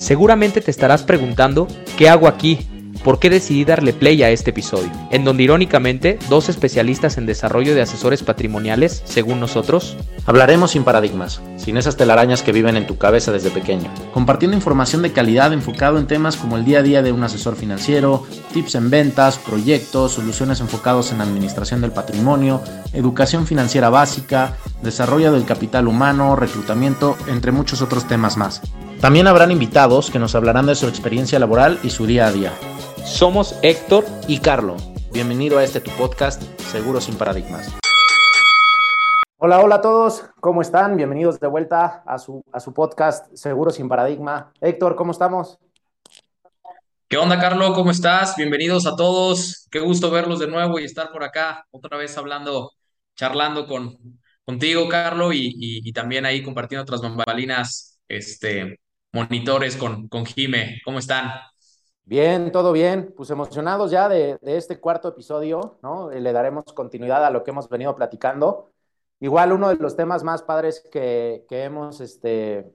Seguramente te estarás preguntando, ¿qué hago aquí? ¿Por qué decidí darle play a este episodio? En donde irónicamente, dos especialistas en desarrollo de asesores patrimoniales, según nosotros, hablaremos sin paradigmas, sin esas telarañas que viven en tu cabeza desde pequeño, compartiendo información de calidad enfocado en temas como el día a día de un asesor financiero, tips en ventas, proyectos, soluciones enfocados en administración del patrimonio, educación financiera básica, desarrollo del capital humano, reclutamiento, entre muchos otros temas más. También habrán invitados que nos hablarán de su experiencia laboral y su día a día. Somos Héctor Y Carlo, bienvenido a este tu podcast, Seguro sin Paradigmas. Hola, hola a todos, ¿cómo están? Bienvenidos de vuelta a su, a su podcast Seguro sin Paradigma. Héctor, ¿cómo estamos? ¿Qué onda, Carlo? ¿Cómo estás? Bienvenidos a todos. Qué gusto verlos de nuevo y estar por acá, otra vez hablando, charlando con, contigo, Carlo, y, y, y también ahí compartiendo otras bambalinas, este, monitores con, con Jime. ¿Cómo están? Bien, todo bien. Pues emocionados ya de, este cuarto episodio, ¿no? Le daremos continuidad a lo que hemos venido platicando. Igual uno de los temas más padres que, que hemos, este,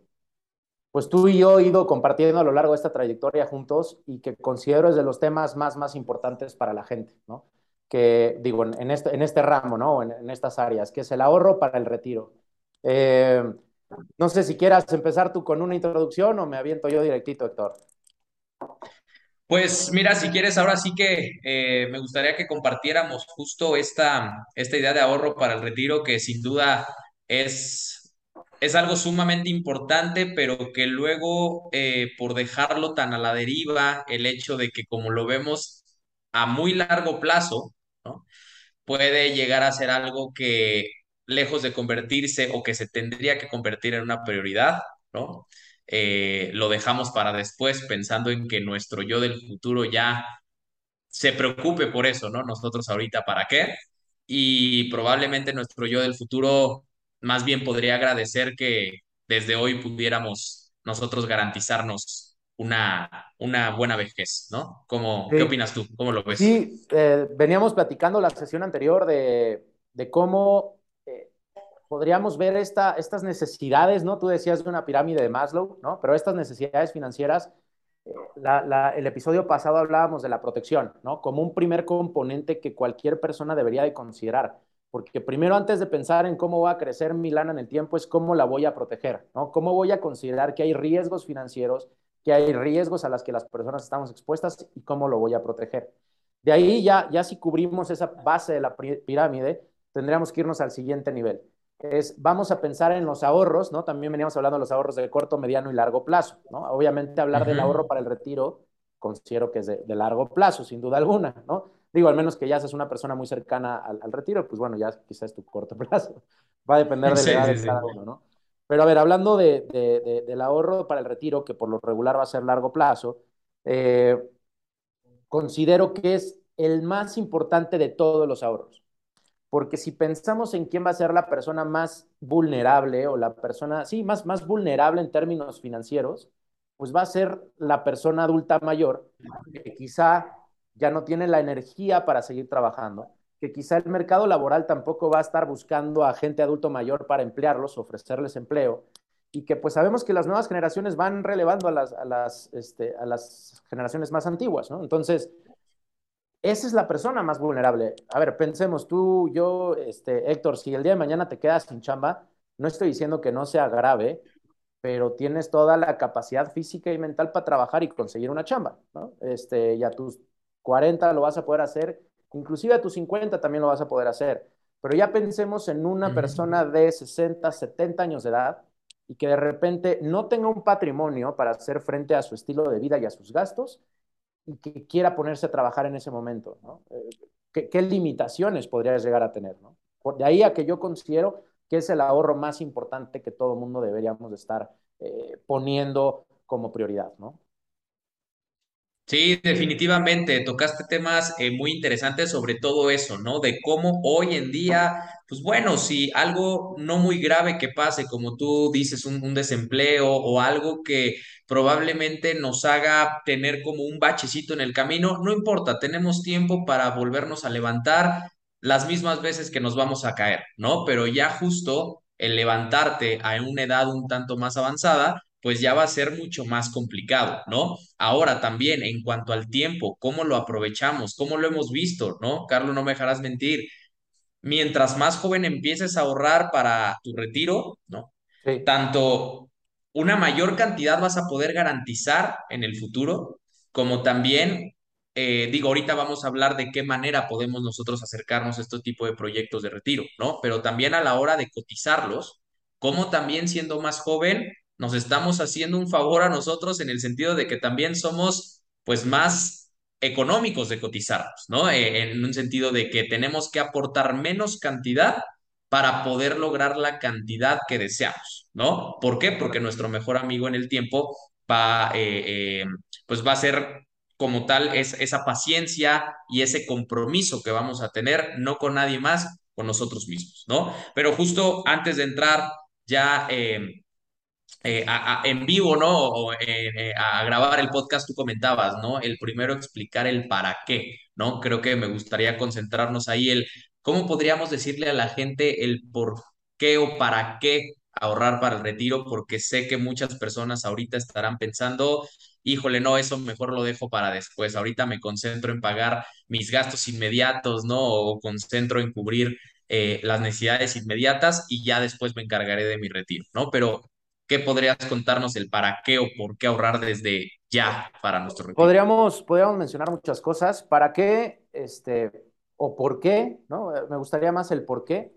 pues tú y yo ido compartiendo a lo largo de esta trayectoria juntos y que considero es de los temas más, más importantes para la gente, ¿no? Que digo, en este, en este ramo, ¿no? En, en estas áreas, que es el ahorro para el retiro. Eh, no sé si quieras empezar tú con una introducción o me aviento yo directito, Héctor. Pues mira, si quieres, ahora sí que eh, me gustaría que compartiéramos justo esta, esta idea de ahorro para el retiro, que sin duda es, es algo sumamente importante, pero que luego, eh, por dejarlo tan a la deriva, el hecho de que como lo vemos a muy largo plazo, ¿no? puede llegar a ser algo que, lejos de convertirse o que se tendría que convertir en una prioridad, ¿no? Eh, lo dejamos para después pensando en que nuestro yo del futuro ya se preocupe por eso, ¿no? Nosotros ahorita, ¿para qué? Y probablemente nuestro yo del futuro más bien podría agradecer que desde hoy pudiéramos nosotros garantizarnos una, una buena vejez, ¿no? ¿Cómo, ¿Qué opinas tú? ¿Cómo lo ves? sí eh, veníamos platicando la sesión anterior de, de cómo podríamos ver esta, estas necesidades, ¿no? Tú decías de una pirámide de Maslow, ¿no? Pero estas necesidades financieras, eh, la, la, el episodio pasado hablábamos de la protección, ¿no? Como un primer componente que cualquier persona debería de considerar. Porque primero, antes de pensar en cómo va a crecer mi lana en el tiempo, es cómo la voy a proteger, ¿no? Cómo voy a considerar que hay riesgos financieros, que hay riesgos a las que las personas estamos expuestas y cómo lo voy a proteger. De ahí ya, ya si cubrimos esa base de la pirámide, tendríamos que irnos al siguiente nivel es, vamos a pensar en los ahorros, ¿no? También veníamos hablando de los ahorros de corto, mediano y largo plazo, ¿no? Obviamente hablar uh -huh. del ahorro para el retiro considero que es de, de, largo plazo, sin duda alguna, ¿no? Digo, al menos que ya seas una persona muy cercana al, al retiro, pues bueno, ya quizás es tu corto plazo. Va a depender de la edad sí, de cada sí. uno, ¿no? Pero a ver, hablando de, de, del ahorro para el retiro, que por lo regular va a ser largo plazo, eh, considero que es el más importante de todos los ahorros porque si pensamos en quién va a ser la persona más vulnerable o la persona, sí, más, más vulnerable en términos financieros, pues va a ser la persona adulta mayor, que quizá ya no tiene la energía para seguir trabajando, que quizá el mercado laboral tampoco va a estar buscando a gente adulto mayor para emplearlos, ofrecerles empleo, y que pues sabemos que las nuevas generaciones van relevando a las, a las, este, a las generaciones más antiguas, ¿no? Entonces, esa es la persona más vulnerable. A ver, pensemos tú, yo, este, Héctor, si el día de mañana te quedas sin chamba, no estoy diciendo que no sea grave, pero tienes toda la capacidad física y mental para trabajar y conseguir una chamba, ¿no? Este, y a tus 40 lo vas a poder hacer, inclusive a tus 50 también lo vas a poder hacer. Pero ya pensemos en una uh -huh. persona de 60, 70 años de edad y que de repente no tenga un patrimonio para hacer frente a su estilo de vida y a sus gastos y que quiera ponerse a trabajar en ese momento, ¿no? Eh, ¿qué, ¿qué, limitaciones podrías llegar a tener, ¿no? De ahí a que yo considero que es el ahorro más importante que todo mundo deberíamos de estar eh, poniendo como prioridad, ¿no? Sí, definitivamente, tocaste temas eh, muy interesantes sobre todo eso, ¿no? De cómo hoy en día, pues bueno, si algo no muy grave que pase, como tú dices, un, desempleo o algo que probablemente nos haga tener como un bachecito en el camino, no importa, tenemos tiempo para volvernos a levantar las mismas veces que nos vamos a caer, ¿no? Pero ya justo el levantarte a una edad un tanto más avanzada, pues ya va a ser mucho más complicado, ¿no? Ahora también, en cuanto al tiempo, ¿cómo lo aprovechamos? ¿Cómo lo hemos visto, ¿no? Carlos, no me dejarás mentir. Mientras más joven empieces a ahorrar para tu retiro, ¿no? Sí. Tanto una mayor cantidad vas a poder garantizar en el futuro, como también, eh, digo, ahorita vamos a hablar de qué manera podemos nosotros acercarnos a este tipo de proyectos de retiro, ¿no? Pero también a la hora de cotizarlos, como también siendo más joven, nos estamos haciendo un favor a nosotros en el sentido de que también somos, pues, más económicos de cotizarnos, ¿no? Eh, en un sentido de que tenemos que aportar menos cantidad para poder lograr la cantidad que deseamos, ¿no? ¿Por qué? Porque nuestro mejor amigo en el tiempo va, eh, eh, pues va a ser como tal es, esa paciencia y ese compromiso que vamos a tener, no con nadie más, con nosotros mismos, ¿no? Pero justo antes de entrar ya eh, eh, a, en vivo, ¿no? O eh, a grabar el podcast, tú comentabas, ¿no? El primero explicar el para qué, ¿no? Creo que me gustaría concentrarnos ahí, el cómo podríamos decirle a la gente el por qué o para qué ahorrar para el retiro, porque sé que muchas personas ahorita estarán pensando, híjole, no, eso mejor lo dejo para después, ahorita me concentro en pagar mis gastos inmediatos, ¿no? O concentro en cubrir eh, las necesidades inmediatas y ya después me encargaré de mi retiro, ¿no? Pero ¿qué podrías contarnos el para qué o por qué ahorrar desde ya para nuestro retiro? Podríamos, podríamos mencionar muchas cosas. ¿Para qué? Este, o por qué, ¿no? Me gustaría más el por qué.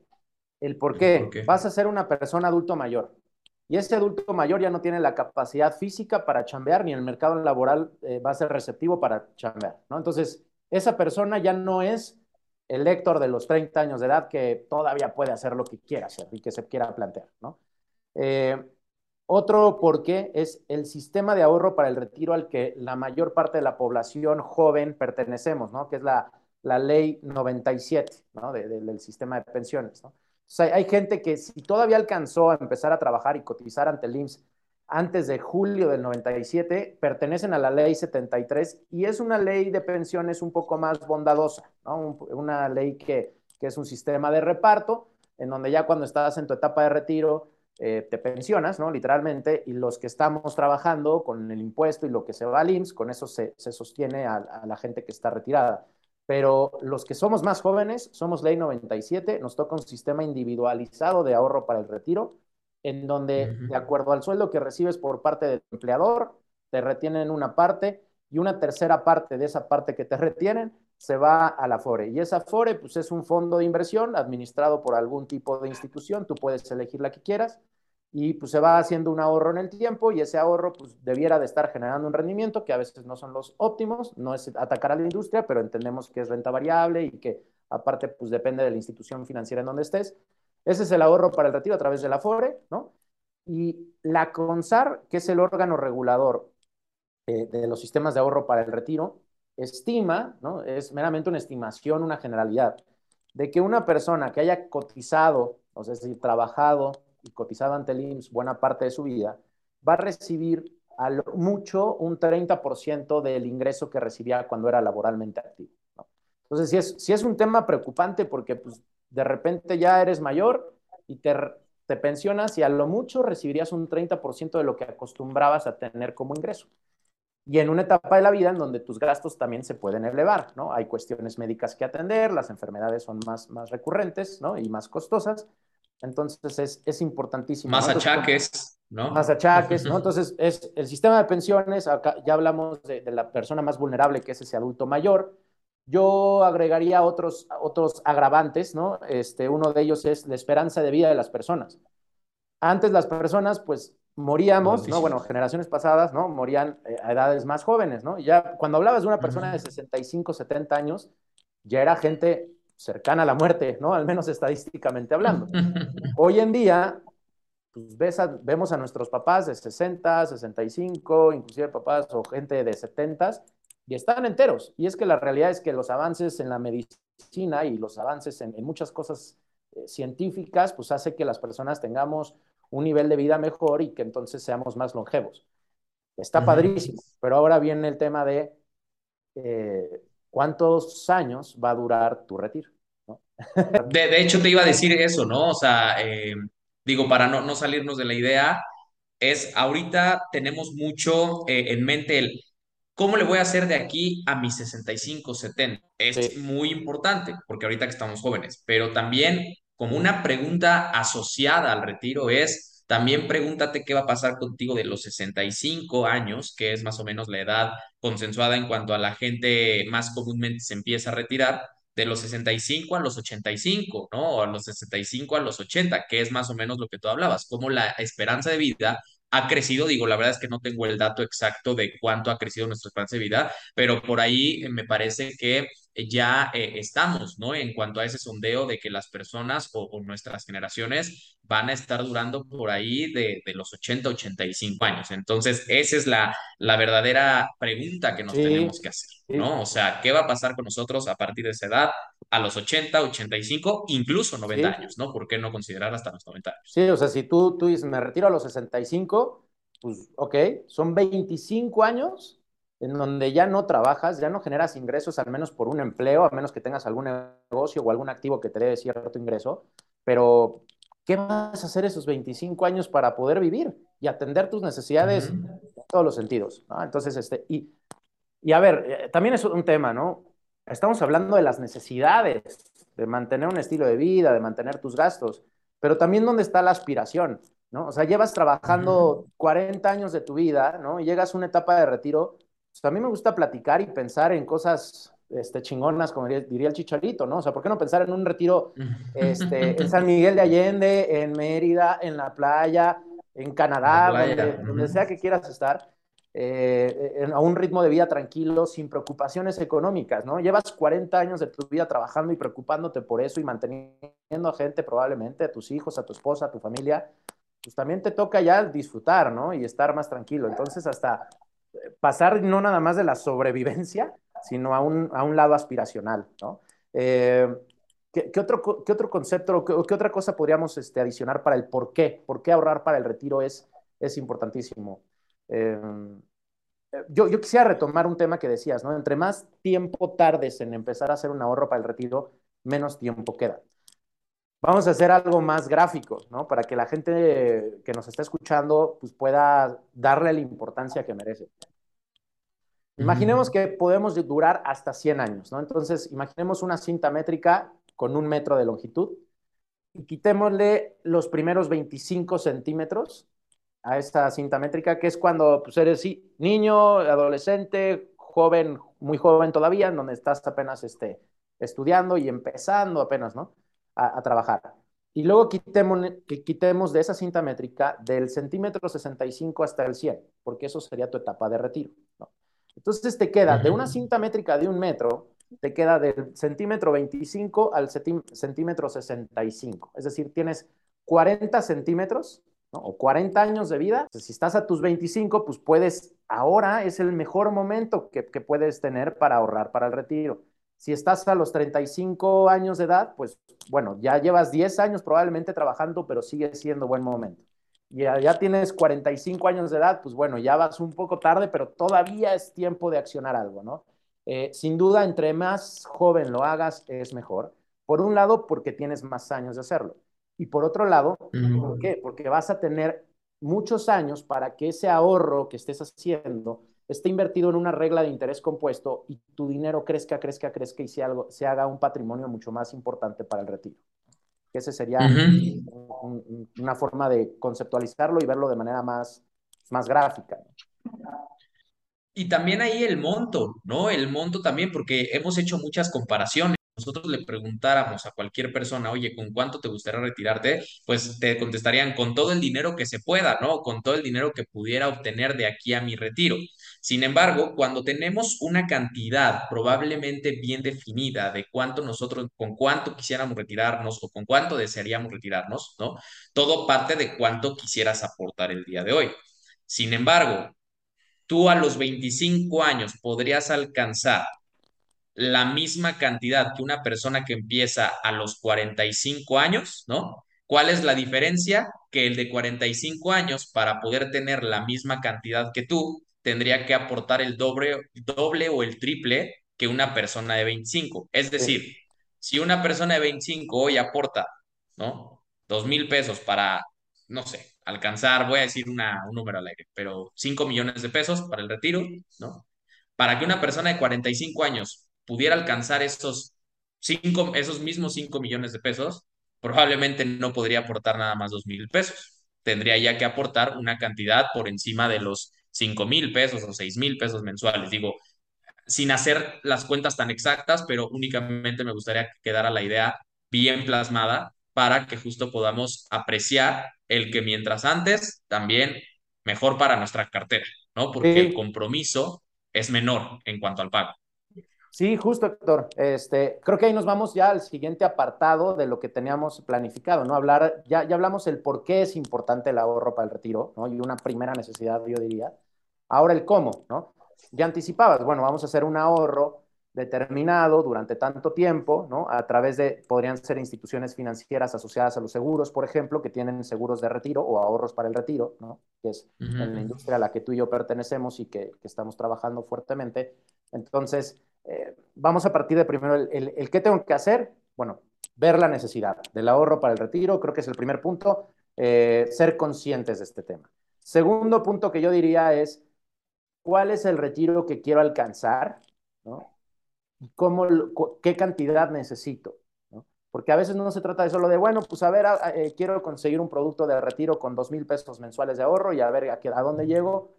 El por qué. ¿Por qué? Vas a ser una persona adulto mayor. Y ese adulto mayor ya no tiene la capacidad física para chambear, ni el mercado laboral eh, va a ser receptivo para chambear, ¿no? Entonces, esa persona ya no es el Héctor de los 30 años de edad que todavía puede hacer lo que quiera hacer y que se quiera plantear, ¿no? Eh, otro porqué es el sistema de ahorro para el retiro al que la mayor parte de la población joven pertenecemos, ¿no? Que es la, la ley 97, ¿no? De, de, del sistema de pensiones, ¿no? O sea, hay gente que si todavía alcanzó a empezar a trabajar y cotizar ante el IMSS antes de julio del 97, pertenecen a la ley 73 y es una ley de pensiones un poco más bondadosa, ¿no? Un, una ley que, que es un sistema de reparto en donde ya cuando estás en tu etapa de retiro eh, te pensionas, ¿no? Literalmente, y los que estamos trabajando con el impuesto y lo que se va al IMSS, con eso se, se sostiene a, a, la gente que está retirada. Pero los que somos más jóvenes, somos ley 97, nos toca un sistema individualizado de ahorro para el retiro, en donde, uh -huh. de acuerdo al sueldo que recibes por parte del empleador, te retienen una parte y una tercera parte de esa parte que te retienen se va a la FORE. Y esa FORE pues, es un fondo de inversión administrado por algún tipo de institución, tú puedes elegir la que quieras, y pues se va haciendo un ahorro en el tiempo y ese ahorro pues debiera de estar generando un rendimiento que a veces no son los óptimos, no es atacar a la industria, pero entendemos que es renta variable y que aparte pues depende de la institución financiera en donde estés. Ese es el ahorro para el retiro a través de la FORE, ¿no? Y la CONSAR, que es el órgano regulador eh, de los sistemas de ahorro para el retiro, estima, ¿no? es meramente una estimación, una generalidad, de que una persona que haya cotizado, o sea, es decir, trabajado y cotizado ante el IMSS buena parte de su vida, va a recibir a lo mucho un 30% del ingreso que recibía cuando era laboralmente activo. ¿no? Entonces, sí es, sí es un tema preocupante porque pues, de repente ya eres mayor y te, te pensionas y a lo mucho recibirías un 30% de lo que acostumbrabas a tener como ingreso y en una etapa de la vida en donde tus gastos también se pueden elevar, ¿no? Hay cuestiones médicas que atender, las enfermedades son más, más recurrentes, ¿no? Y más costosas. Entonces es, es importantísimo. Más ¿no? Entonces, achaques, ¿no? Más achaques, ¿no? Entonces es el sistema de pensiones, acá ya hablamos de, de, la persona más vulnerable que es ese adulto mayor. Yo agregaría otros, otros agravantes, ¿no? Este, uno de ellos es la esperanza de vida de las personas. Antes las personas, pues, moríamos, ¿no? Bueno, generaciones pasadas, ¿no? Morían eh, a edades más jóvenes, ¿no? Y ya cuando hablabas de una persona de 65, 70 años, ya era gente cercana a la muerte, ¿no? Al menos estadísticamente hablando. Hoy en día, pues ves a, vemos a nuestros papás de 60, 65, inclusive papás o gente de 70 y están enteros. Y es que la realidad es que los avances en la medicina y los avances en, en muchas cosas eh, científicas, pues hace que las personas tengamos un nivel de vida mejor y que entonces seamos más longevos. Está uh -huh. padrísimo, pero ahora viene el tema de eh, cuántos años va a durar tu retiro. ¿no? de, de, hecho, te iba a decir eso, ¿no? O sea, eh, digo, para no, no salirnos de la idea, es ahorita tenemos mucho eh, en mente el cómo le voy a hacer de aquí a mis 65, 70. Es Sí, muy importante porque ahorita que estamos jóvenes, pero también como una pregunta asociada al retiro es, también pregúntate qué va a pasar contigo de los 65 años, que es más o menos la edad consensuada en cuanto a la gente más comúnmente se empieza a retirar de los 65 a los 85, ¿no? O a los 65 a los 80, que es más o menos lo que tú hablabas, como la esperanza de vida ha crecido, digo, la verdad es que no tengo el dato exacto de cuánto ha crecido nuestra esperanza de vida, pero por ahí me parece que ya eh, estamos, ¿no? En cuanto a ese sondeo de que las personas o, o, nuestras generaciones van a estar durando por ahí de, de los 80, 85 años. Entonces, esa es la, la verdadera pregunta que nos sí, tenemos que hacer, ¿no? O sea, ¿qué va a pasar con nosotros a partir de esa edad? A los 80, 85, incluso 90 sí. años, ¿no? ¿Por qué no considerar hasta los 90 años? Sí, o sea, si tú, tú dices, me retiro a los 65, pues ok, son 25 años en donde ya no trabajas, ya no generas ingresos, al menos por un empleo, a menos que tengas algún negocio o algún activo que te dé cierto ingreso, pero ¿qué vas a hacer esos 25 años para poder vivir y atender tus Uh necesidades -huh. en todos los sentidos? ¿no? Entonces, este, y, y a ver, eh, también es un tema, ¿no? Estamos hablando de las necesidades, de mantener un estilo de vida, de mantener tus gastos pero también dónde está la aspiración, ¿no? O sea, llevas trabajando 40 años de tu vida, ¿no? Y llegas a una etapa de retiro, pues a mí me gusta platicar y pensar en cosas este, chingonas, como diría, diría, el chicharito, ¿no? O sea, ¿por qué no pensar en un retiro este, en San Miguel de Allende, en Mérida, en la playa, en Canadá, playa. donde, donde sea que quieras estar? Eh, a un ritmo de vida tranquilo, sin preocupaciones económicas, ¿no? Llevas 40 años de tu vida trabajando y preocupándote por eso y manteniendo a gente probablemente, a tus hijos, a tu esposa, a tu familia, pues también te toca ya disfrutar, ¿no? Y estar más tranquilo. Entonces, hasta pasar no nada más de la sobrevivencia, sino a un, a un lado aspiracional, ¿no? Eh, ¿qué, ¿qué, otro, ¿Qué otro concepto, qué, qué otra cosa podríamos este, adicionar para el por qué? ¿Por qué ahorrar para el retiro es, es importantísimo? Eh, yo, yo, quisiera retomar un tema que decías, ¿no? Entre más tiempo tardes en empezar a hacer un ahorro para el retiro, menos tiempo queda. Vamos a hacer algo más gráfico, ¿no? Para que la gente que nos está escuchando pues, pueda darle la importancia que merece. Imaginemos que podemos durar hasta 100 años, ¿no? Entonces, imaginemos una cinta métrica con un metro de longitud y quitémosle los primeros 25 centímetros a esta cinta métrica, que es cuando pues, eres niño, adolescente, joven, muy joven todavía, en donde estás apenas este, estudiando y empezando apenas, ¿no? A, a trabajar. Y luego quitemos, quitemos de esa cinta métrica del centímetro 65 hasta el 100, porque eso sería tu etapa de retiro, ¿no? Entonces te queda de una cinta métrica de un metro, te queda del centímetro 25 al centímetro 65. Es decir, tienes 40 centímetros ¿no? o 40 años de vida. Si estás a tus 25, pues puedes, ahora es el mejor momento que, que puedes tener para ahorrar para el retiro. Si estás a los 35 años de edad, pues bueno, ya llevas 10 años probablemente trabajando, pero sigue siendo buen momento. Y ya, ya, tienes 45 años de edad, pues bueno, ya vas un poco tarde, pero todavía es tiempo de accionar algo, ¿no? Eh, sin duda, entre más joven lo hagas, es mejor. Por un lado, porque tienes más años de hacerlo. Y por otro lado, ¿por qué? Porque vas a tener muchos años para que ese ahorro que estés haciendo esté invertido en una regla de interés compuesto y tu dinero crezca, crezca, crezca y se, algo, se haga un patrimonio mucho más importante para el retiro. Ese sería uh -huh. un, un, una forma de conceptualizarlo y verlo de manera más, más gráfica. Y también ahí el monto, ¿no? El monto también, porque hemos hecho muchas comparaciones. Nosotros le preguntáramos a cualquier persona, oye, ¿con cuánto te gustaría retirarte? Pues te contestarían con todo el dinero que se pueda, ¿no? Con todo el dinero que pudiera obtener de aquí a mi retiro. Sin embargo, cuando tenemos una cantidad probablemente bien definida de cuánto nosotros, con cuánto quisiéramos retirarnos o con cuánto desearíamos retirarnos, ¿no? Todo parte de cuánto quisieras aportar el día de hoy. Sin embargo, tú a los 25 años podrías alcanzar la misma cantidad que una persona que empieza a los 45 años, ¿no? ¿Cuál es la diferencia? Que el de 45 años, para poder tener la misma cantidad que tú, tendría que aportar el doble, doble o el triple que una persona de 25. Es decir, sí. si una persona de 25 hoy aporta, ¿no? Dos mil pesos para, no sé, alcanzar, voy a decir una, un número al aire, pero 5 millones de pesos para el retiro, ¿no? Para que una persona de 45 años pudiera alcanzar esos, cinco, esos mismos 5 millones de pesos, probablemente no podría aportar nada más 2 mil pesos. Tendría ya que aportar una cantidad por encima de los 5 mil pesos o 6 mil pesos mensuales. Digo, sin hacer las cuentas tan exactas, pero únicamente me gustaría que quedara la idea bien plasmada para que justo podamos apreciar el que mientras antes también mejor para nuestra cartera, ¿no? Porque Sí. el compromiso es menor en cuanto al pago. Sí, justo, Héctor. Este, creo que ahí nos vamos ya al siguiente apartado de lo que teníamos planificado, ¿no? Hablar, ya, ya hablamos el por qué es importante el ahorro para el retiro, ¿no? Y una primera necesidad, yo diría. Ahora el cómo, ¿no? Ya anticipabas, bueno, vamos a hacer un ahorro determinado durante tanto tiempo, ¿no? A través de, podrían ser instituciones financieras asociadas a los seguros, por ejemplo, que tienen seguros de retiro o ahorros para el retiro, ¿no? Que es uh -huh. en la industria a la que tú y yo pertenecemos y que, que estamos trabajando fuertemente. Entonces, eh, vamos a partir de primero el, el, el, qué tengo que hacer. Bueno, ver la necesidad del ahorro para el retiro, creo que es el primer punto, eh, ser conscientes de este tema. Segundo punto que yo diría es, ¿cuál es el retiro que quiero alcanzar? ¿no? ¿Cómo, ¿Qué cantidad necesito? ¿no? Porque a veces no se trata de solo de, bueno, pues a ver, eh, quiero conseguir un producto de retiro con dos mil pesos mensuales de ahorro y a ver a, a dónde llego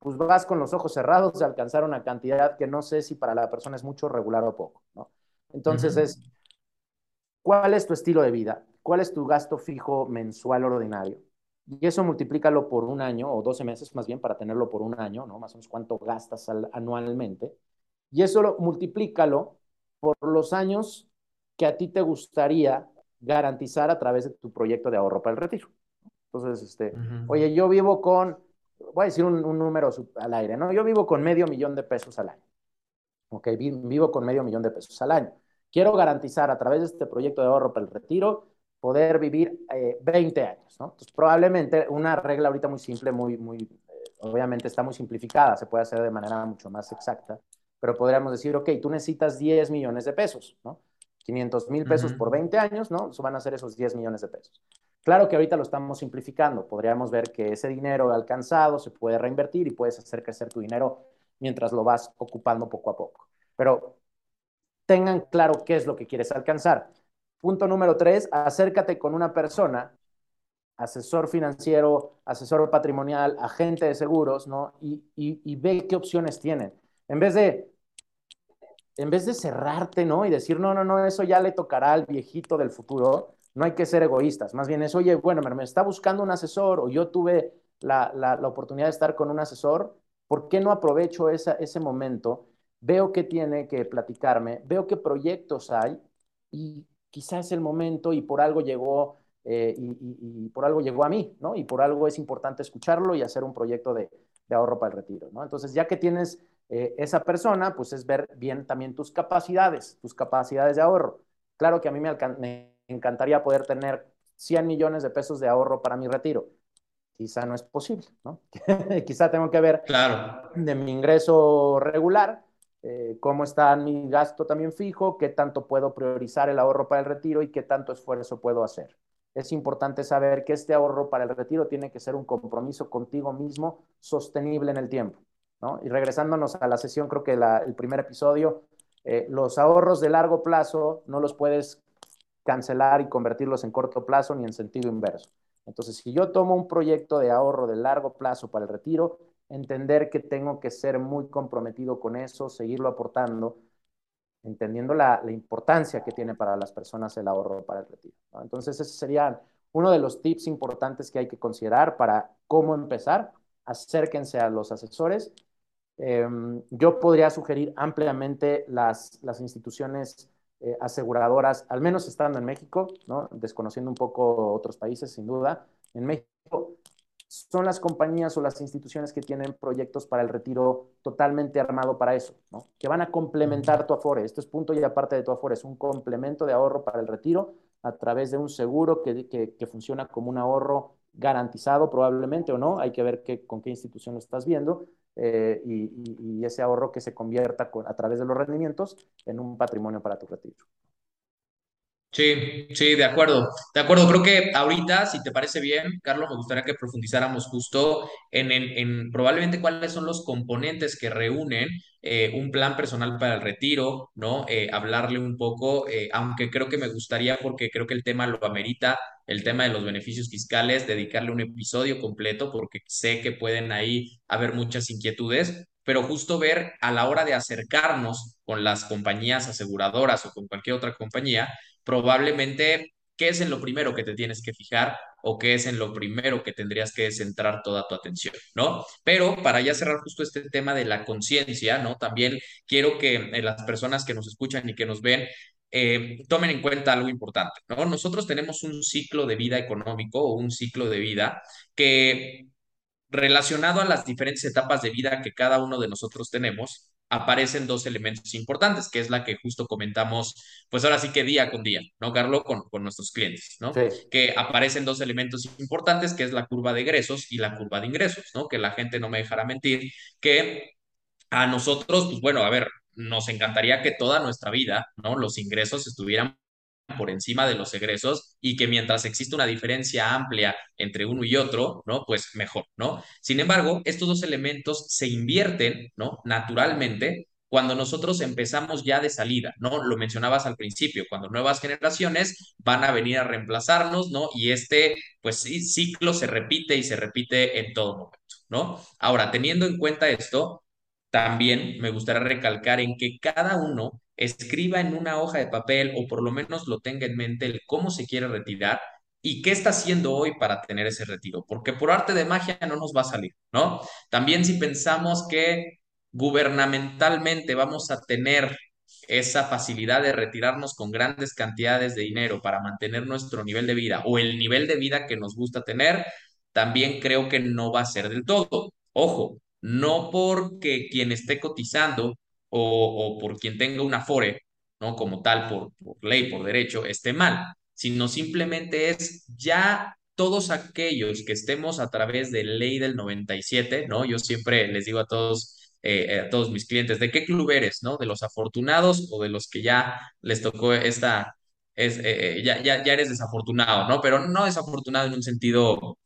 pues vas con los ojos cerrados a alcanzar una cantidad que no sé si para la persona es mucho, regular o poco, ¿no? Entonces uh -huh. es, ¿cuál es tu estilo de vida? ¿Cuál es tu gasto fijo mensual ordinario? Y eso multiplícalo por un año o 12 meses más bien para tenerlo por un año, ¿no? Más o menos cuánto gastas al, anualmente. Y eso lo, multiplícalo por los años que a ti te gustaría garantizar a través de tu proyecto de ahorro para el retiro. Entonces, este, uh -huh. oye, yo vivo con voy a decir un, un, número al aire, ¿no? Yo vivo con medio millón de pesos al año. Ok, vivo con medio millón de pesos al año. Quiero garantizar a través de este proyecto de ahorro para el retiro poder vivir eh, 20 años, ¿no? Entonces, probablemente una regla ahorita muy simple, muy, muy, eh, obviamente está muy simplificada, se puede hacer de manera mucho más exacta, pero podríamos decir, ok, tú necesitas 10 millones de pesos, ¿no? 500 mil pesos uh -huh. por 20 años, ¿no? Eso van a ser esos 10 millones de pesos. Claro que ahorita lo estamos simplificando. Podríamos ver que ese dinero alcanzado se puede reinvertir y puedes hacer crecer tu dinero mientras lo vas ocupando poco a poco. Pero tengan claro qué es lo que quieres alcanzar. Punto número tres, acércate con una persona, asesor financiero, asesor patrimonial, agente de seguros, ¿no? Y, y, ve qué opciones tienen. En vez de, en vez de cerrarte, ¿no? Y decir, no, no, no, eso ya le tocará al viejito del futuro, no hay que ser egoístas, más bien es, oye, bueno, me está buscando un asesor o yo tuve la, la, la oportunidad de estar con un asesor, ¿por qué no aprovecho esa, ese momento? Veo qué tiene que platicarme, veo qué proyectos hay y quizás es el momento y por algo llegó, eh, y, y, y, por algo llegó a mí, ¿no? Y por algo es importante escucharlo y hacer un proyecto de, de ahorro para el retiro, ¿no? Entonces, ya que tienes eh, esa persona, pues es ver bien también tus capacidades, tus capacidades de ahorro. Claro que a mí me, me encantaría poder tener 100 millones de pesos de ahorro para mi retiro. Quizá no es posible, ¿no? Quizá tengo que ver claro. de mi ingreso regular, eh, cómo está mi gasto también fijo, qué tanto puedo priorizar el ahorro para el retiro y qué tanto esfuerzo puedo hacer. Es importante saber que este ahorro para el retiro tiene que ser un compromiso contigo mismo sostenible en el tiempo, ¿no? Y regresándonos a la sesión, creo que el primer episodio, eh, los ahorros de largo plazo no los puedes cancelar y convertirlos en corto plazo ni en sentido inverso. Entonces, si yo tomo un proyecto de ahorro de largo plazo para el retiro, entender que tengo que ser muy comprometido con eso, seguirlo aportando, entendiendo la, importancia que tiene para las personas el ahorro para el retiro. Entonces, ese sería uno de los tips importantes que hay que considerar para cómo empezar. Acérquense a los asesores. Eh, yo podría sugerir ampliamente las, las instituciones eh, aseguradoras, al menos estando en México, ¿no? desconociendo un poco otros países, sin duda. En México son las compañías o las instituciones que tienen proyectos para el retiro totalmente armado para eso, ¿no? que van a complementar tu Afore. Esto es punto y aparte de tu Afore, es un complemento de ahorro para el retiro a través de un seguro que, que, que funciona como un ahorro garantizado probablemente o no, hay que ver qué, con qué institución lo estás viendo, eh, y, y, y, ese ahorro que se convierta con, a través de los rendimientos en un patrimonio para tu retiro. Sí, sí, de acuerdo, de acuerdo. Creo que ahorita, si te parece bien, Carlos, me gustaría que profundizáramos justo en, en, en probablemente cuáles son los componentes que reúnen eh, un plan personal para el retiro, ¿no? Eh, hablarle un poco, eh, aunque creo que me gustaría, porque creo que el tema lo amerita, el tema de los beneficios fiscales, dedicarle un episodio completo, porque sé que pueden ahí haber muchas inquietudes, pero justo ver a la hora de acercarnos con las compañías aseguradoras o con cualquier otra compañía probablemente qué es en lo primero que te tienes que fijar o qué es en lo primero que tendrías que centrar toda tu atención, ¿no? Pero para ya cerrar justo este tema de la conciencia, ¿no? También quiero que eh, las personas que nos escuchan y que nos ven eh, tomen en cuenta algo importante, ¿no? Nosotros tenemos un ciclo de vida económico o un ciclo de vida que relacionado a las diferentes etapas de vida que cada uno de nosotros tenemos, aparecen dos elementos importantes, que es la que justo comentamos, pues ahora sí que día con día, ¿no, Carlos? Con, con nuestros clientes, ¿no? Sí. Que aparecen dos elementos importantes, que es la curva de egresos y la curva de ingresos, ¿no? Que la gente no me dejará mentir, que a nosotros, pues bueno, a ver, nos encantaría que toda nuestra vida, ¿no? Los ingresos estuvieran por encima de los egresos y que mientras existe una diferencia amplia entre uno y otro, ¿no? Pues mejor, ¿no? Sin embargo, estos dos elementos se invierten, ¿no? Naturalmente cuando nosotros empezamos ya de salida, ¿no? Lo mencionabas al principio, cuando nuevas generaciones van a venir a reemplazarnos, ¿no? Y este, pues ciclo se repite y se repite en todo momento, ¿no? Ahora, teniendo en cuenta esto, también me gustaría recalcar en que cada uno escriba en una hoja de papel o por lo menos lo tenga en mente el cómo se quiere retirar y qué está haciendo hoy para tener ese retiro, porque por arte de magia no nos va a salir, ¿no? También si pensamos que gubernamentalmente vamos a tener esa facilidad de retirarnos con grandes cantidades de dinero para mantener nuestro nivel de vida o el nivel de vida que nos gusta tener, también creo que no va a ser del todo. Ojo, no porque quien esté cotizando o, o por quien tenga una FORE, ¿no? Como tal, por, por ley, por derecho, esté mal, sino simplemente es ya todos aquellos que estemos a través de ley del 97, ¿no? Yo siempre les digo a todos, eh, a todos mis clientes, ¿de qué club eres, ¿no? ¿De los afortunados o de los que ya les tocó esta, es, eh, ya, ya, ya eres desafortunado, ¿no? Pero no desafortunado en un sentido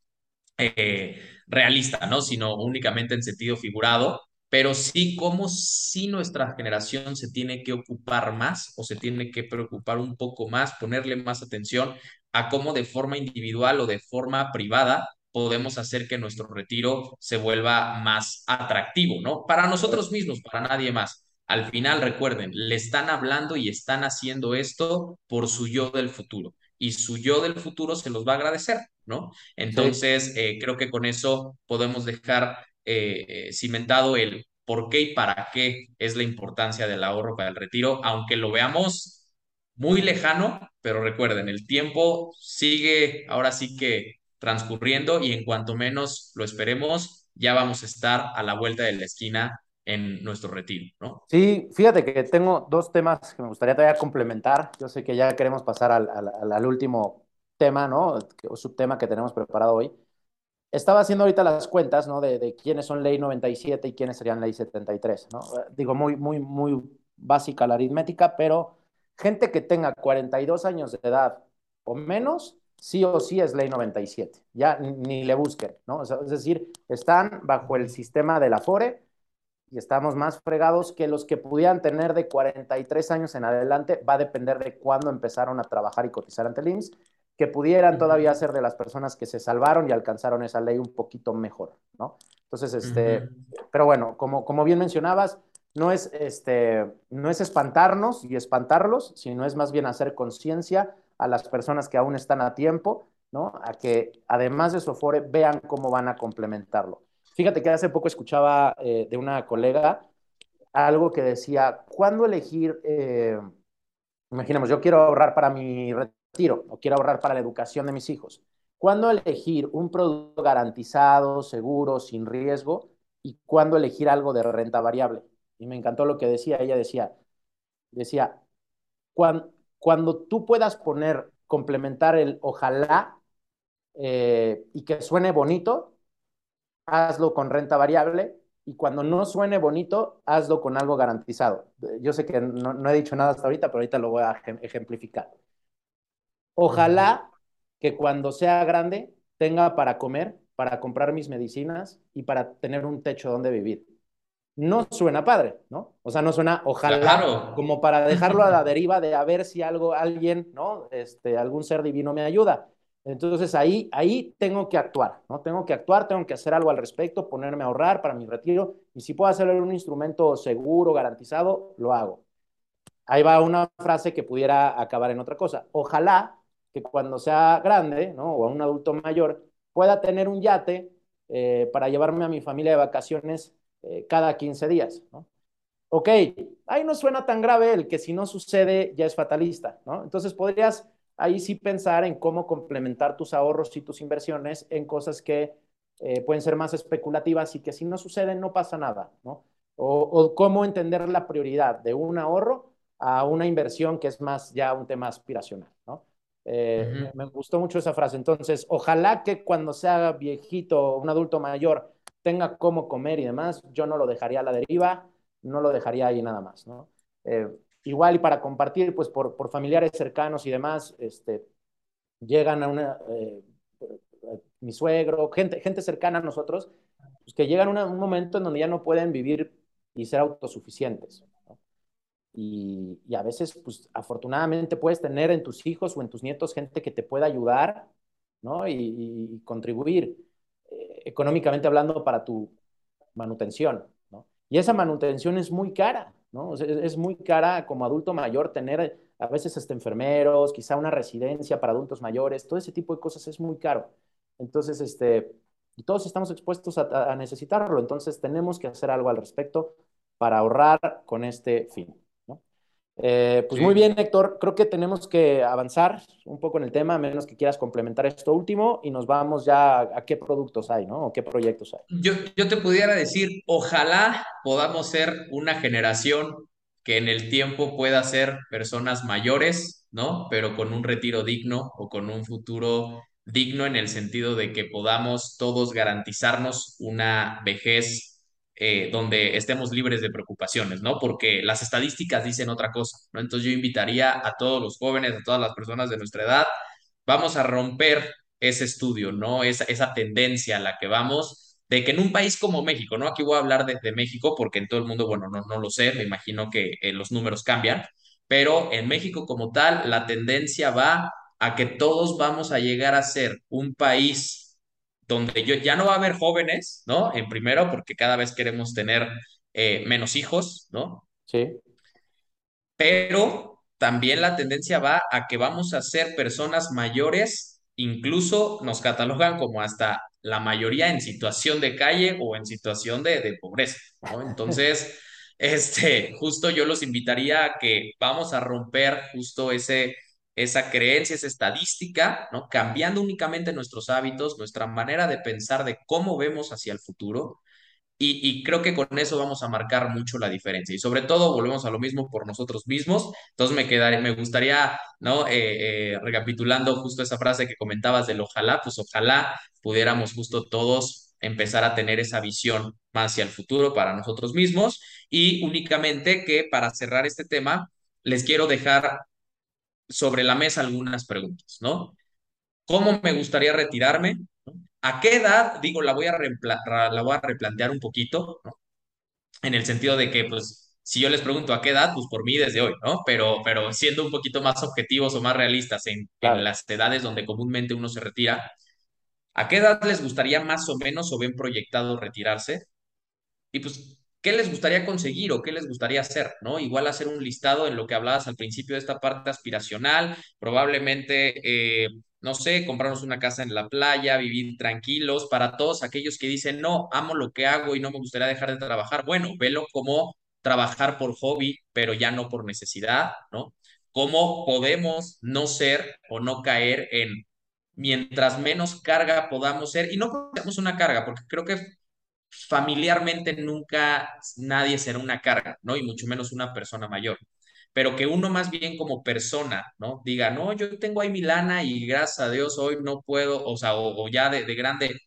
eh, realista, ¿no? Sino únicamente en sentido figurado, pero sí como si nuestra generación se tiene que ocupar más o se tiene que preocupar un poco más, ponerle más atención a cómo de forma individual o de forma privada podemos hacer que nuestro retiro se vuelva más atractivo, ¿no? Para nosotros mismos, para nadie más. Al final, recuerden, le están hablando y están haciendo esto por su yo del futuro y su yo del futuro se los va a agradecer, ¿no? Entonces, sí. eh, creo que con eso podemos dejar eh, eh, cimentado el por qué y para qué es la importancia del ahorro para el retiro, aunque lo veamos muy lejano, pero recuerden, el tiempo sigue ahora sí que transcurriendo y en cuanto menos lo esperemos, ya vamos a estar a la vuelta de la esquina en nuestro retiro, ¿no? Sí, fíjate que tengo dos temas que me gustaría todavía complementar. Yo sé que ya queremos pasar al, al, al último tema, ¿no? O subtema que tenemos preparado hoy. Estaba haciendo ahorita las cuentas, ¿no? De, de quiénes son ley 97 y quiénes serían ley 73, ¿no? Digo, muy, muy, muy básica la aritmética, pero gente que tenga 42 años de edad o menos, sí o sí es ley 97. Ya ni, ni le busquen, ¿no? O sea, es decir, están bajo el sistema de la FORE y estamos más fregados que los que pudieran tener de 43 años en adelante, va a depender de cuándo empezaron a trabajar y cotizar ante el IMSS, que pudieran todavía ser de las personas que se salvaron y alcanzaron esa ley un poquito mejor, ¿no? Entonces, este, uh -huh. pero bueno, como, como bien mencionabas, no es, este, no es espantarnos y espantarlos, sino es más bien hacer conciencia a las personas que aún están a tiempo, ¿no? A que además de Sofore vean cómo van a complementarlo. Fíjate que hace poco escuchaba eh, de una colega algo que decía, ¿cuándo elegir? Eh, imaginemos, yo quiero ahorrar para mi retiro o quiero ahorrar para la educación de mis hijos. ¿Cuándo elegir un producto garantizado, seguro, sin riesgo? ¿Y cuándo elegir algo de renta variable? Y me encantó lo que decía. Ella decía, decía, cuando, cuando tú puedas poner, complementar el ojalá eh, y que suene bonito, hazlo con renta variable y cuando no suene bonito, hazlo con algo garantizado. Yo sé que no, no he dicho nada hasta ahorita, pero ahorita lo voy a ejemplificar. Ojalá que cuando sea grande tenga para comer, para comprar mis medicinas y para tener un techo donde vivir. No suena padre, ¿no? O sea, no suena ojalá como para dejarlo a la deriva de a ver si algo, alguien, ¿no? Este, algún ser divino me ayuda. Entonces ahí, ahí tengo que actuar, ¿no? Tengo que actuar, tengo que hacer algo al respecto, ponerme a ahorrar para mi retiro y si puedo hacerlo en un instrumento seguro, garantizado, lo hago. Ahí va una frase que pudiera acabar en otra cosa. Ojalá que cuando sea grande, ¿no? O a un adulto mayor, pueda tener un yate eh, para llevarme a mi familia de vacaciones eh, cada 15 días, ¿no? Ok, ahí no suena tan grave el que si no sucede ya es fatalista, ¿no? Entonces podrías ahí sí pensar en cómo complementar tus ahorros y tus inversiones en cosas que eh, pueden ser más especulativas y que si no suceden no pasa nada, ¿no? O, o, cómo entender la prioridad de un ahorro a una inversión que es más ya un tema aspiracional, ¿no? Eh, me, gustó mucho esa frase. Entonces, ojalá que cuando sea viejito, un adulto mayor, tenga cómo comer y demás, yo no lo dejaría a la deriva, no lo dejaría ahí nada más, ¿no? Eh, igual y para compartir, pues por, por, familiares cercanos y demás, este, llegan a una, eh, mi suegro, gente, gente cercana a nosotros, pues que llegan a un momento en donde ya no pueden vivir y ser autosuficientes. Y, a veces, pues afortunadamente puedes tener en tus hijos o en tus nietos gente que te pueda ayudar, ¿no? Y, contribuir eh, económicamente hablando para tu manutención, ¿no? Y esa manutención es muy cara, ¿no? es, muy cara como adulto mayor tener a veces hasta enfermeros, quizá una residencia para adultos mayores, todo ese tipo de cosas es muy caro. Entonces, este, todos estamos expuestos a necesitarlo, entonces tenemos que hacer algo al respecto para ahorrar con este fin. Eh, pues muy bien, Héctor. Creo que tenemos que avanzar un poco en el tema, a menos que quieras complementar esto último y nos vamos ya a, qué productos hay, ¿no? O qué proyectos hay. Yo, yo te pudiera decir, ojalá podamos ser una generación que en el tiempo pueda ser personas mayores, ¿no? Pero con un retiro digno o con un futuro digno en el sentido de que podamos todos garantizarnos una vejez eh, donde estemos libres de preocupaciones, ¿no? Porque las estadísticas dicen otra cosa, ¿no? Entonces yo invitaría a todos los jóvenes, a todas las personas de nuestra edad, vamos a romper ese estudio, ¿no? Esa, tendencia a la que vamos de que en un país como México, ¿no? Aquí voy a hablar de, México porque en todo el mundo, bueno, no, no lo sé, me imagino que eh, los números cambian, pero en México como tal, la tendencia va a que todos vamos a llegar a ser un país donde yo, ya no va a haber jóvenes, ¿no? En primero, porque cada vez queremos tener eh, menos hijos, ¿no? Sí. Pero también la tendencia va a que vamos a ser personas mayores, incluso nos catalogan como hasta la mayoría en situación de calle o en situación de, de pobreza, ¿no? Entonces, este, justo yo los invitaría a que vamos a romper justo ese esa creencia, esa estadística, ¿no? Cambiando únicamente nuestros hábitos, nuestra manera de pensar de cómo vemos hacia el futuro. Y, creo que con eso vamos a marcar mucho la diferencia. Y sobre todo, volvemos a lo mismo por nosotros mismos. Entonces, me, quedaría, me gustaría, ¿no? Eh, eh, recapitulando justo esa frase que comentabas del ojalá, pues ojalá pudiéramos justo todos empezar a tener esa visión más hacia el futuro para nosotros mismos. Y únicamente que para cerrar este tema, les quiero dejar sobre la mesa algunas preguntas, ¿no? ¿Cómo me gustaría retirarme? ¿A qué edad? Digo, la voy a, la voy a replantear un poquito, ¿no? En el sentido de que, pues, si yo les pregunto a qué edad, pues por mí desde hoy, ¿no? Pero, pero siendo un poquito más objetivos o más realistas en, en las edades donde comúnmente uno se retira, ¿a qué edad les gustaría más o menos o ven proyectado retirarse? Y pues ¿qué les gustaría conseguir o qué les gustaría hacer? ¿no? Igual hacer un listado en lo que hablabas al principio de esta parte aspiracional, probablemente, eh, no sé, comprarnos una casa en la playa, vivir tranquilos, para todos aquellos que dicen, no, amo lo que hago y no me gustaría dejar de trabajar, bueno, velo como trabajar por hobby, pero ya no por necesidad, ¿no? ¿Cómo podemos no ser o no caer en mientras menos carga podamos ser, y no tenemos una carga, porque creo que familiarmente nunca nadie será una carga, ¿no? Y mucho menos una persona mayor. Pero que uno más bien como persona, ¿no? Diga, no, yo tengo ahí mi lana y gracias a Dios hoy no puedo, o sea, o, ya de, de, grande,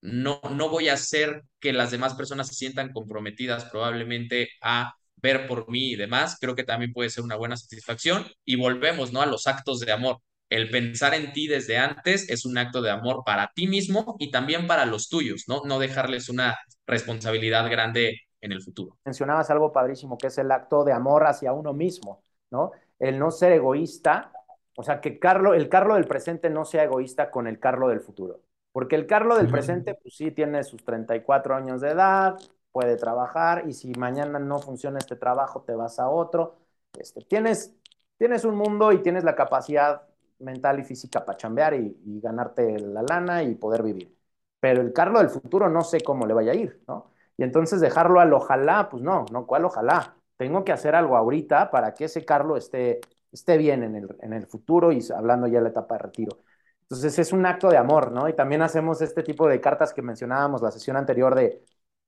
no, no voy a hacer que las demás personas se sientan comprometidas probablemente a ver por mí y demás. Creo que también puede ser una buena satisfacción. Y volvemos, ¿no? A los actos de amor. El pensar en ti desde antes es un acto de amor para ti mismo y también para los tuyos, ¿no? No dejarles una responsabilidad grande en el futuro. Mencionabas algo padrísimo, que es el acto de amor hacia uno mismo, ¿no? El no ser egoísta, o sea, que Carlo, el Carlo del presente no sea egoísta con el Carlo del futuro. Porque el Carlo del presente, pues sí, tiene sus 34 años de edad, puede trabajar y si mañana no funciona este trabajo, te vas a otro. Este, tienes, tienes un mundo y tienes la capacidad mental y física para chambear y, ganarte la lana y poder vivir. Pero el Carlo del futuro no sé cómo le vaya a ir, ¿no? Y entonces dejarlo al ojalá, pues no, no, ¿cuál ojalá? Tengo que hacer algo ahorita para que ese Carlo esté, esté bien en el, en el futuro y hablando ya de la etapa de retiro. Entonces es un acto de amor, ¿no? Y también hacemos este tipo de cartas que mencionábamos la sesión anterior de,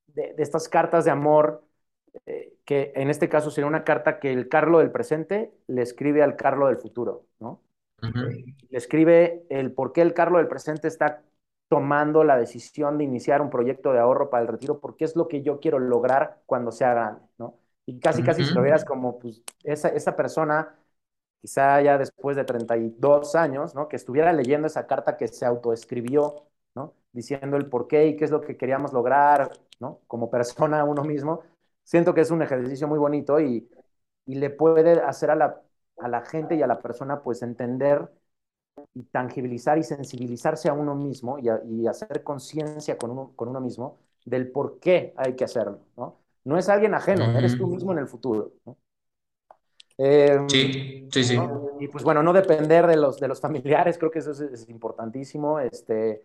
de, de estas cartas de amor, eh, que en este caso sería una carta que el Carlo del presente le escribe al Carlo del futuro, ¿no? Uh -huh. Le escribe el por qué el Carlo del presente está tomando la decisión de iniciar un proyecto de ahorro para el retiro, porque es lo que yo quiero lograr cuando sea grande, ¿no? Y casi, casi uh -huh. si lo vieras como, pues, esa, esa persona quizá ya después de 32 años, ¿no? Que estuviera leyendo esa carta que se autoescribió, ¿no? Diciendo el por qué y qué es lo que queríamos lograr, ¿no? Como persona uno mismo. Siento que es un ejercicio muy bonito y, y le puede hacer a la, a la gente y a la persona, pues, entender y tangibilizar y sensibilizarse a uno mismo y, a, y hacer conciencia con uno, con uno mismo del por qué hay que hacerlo, ¿no? No es alguien ajeno, uh -huh. eres tú mismo en el futuro, ¿no? Eh, sí, sí, sí. ¿no? Y pues bueno, no depender de los, de los familiares, creo que eso es, es importantísimo. Este,